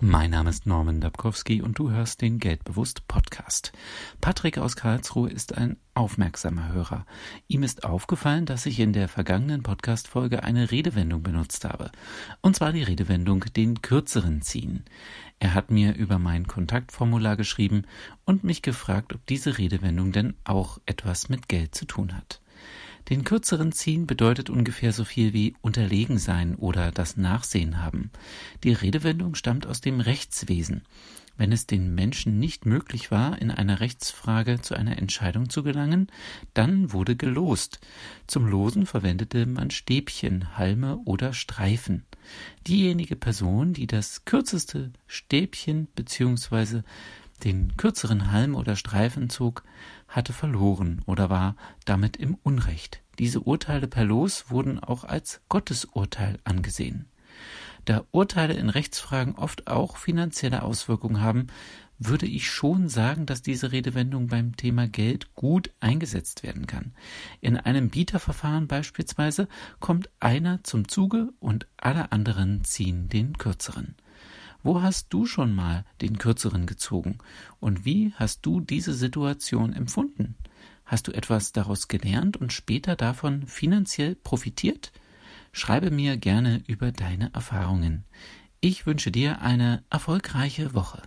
Mein Name ist Norman Dabkowski und du hörst den Geldbewusst Podcast. Patrick aus Karlsruhe ist ein aufmerksamer Hörer. Ihm ist aufgefallen, dass ich in der vergangenen Podcast-Folge eine Redewendung benutzt habe. Und zwar die Redewendung den kürzeren ziehen. Er hat mir über mein Kontaktformular geschrieben und mich gefragt, ob diese Redewendung denn auch etwas mit Geld zu tun hat. Den kürzeren ziehen bedeutet ungefähr so viel wie unterlegen sein oder das Nachsehen haben. Die Redewendung stammt aus dem Rechtswesen. Wenn es den Menschen nicht möglich war, in einer Rechtsfrage zu einer Entscheidung zu gelangen, dann wurde gelost. Zum Losen verwendete man Stäbchen, Halme oder Streifen. Diejenige Person, die das kürzeste Stäbchen bzw den kürzeren Halm oder Streifen zog, hatte verloren oder war damit im Unrecht. Diese Urteile per Los wurden auch als Gottesurteil angesehen. Da Urteile in Rechtsfragen oft auch finanzielle Auswirkungen haben, würde ich schon sagen, dass diese Redewendung beim Thema Geld gut eingesetzt werden kann. In einem Bieterverfahren beispielsweise kommt einer zum Zuge und alle anderen ziehen den kürzeren. Wo hast du schon mal den kürzeren gezogen? Und wie hast du diese Situation empfunden? Hast du etwas daraus gelernt und später davon finanziell profitiert? Schreibe mir gerne über deine Erfahrungen. Ich wünsche dir eine erfolgreiche Woche.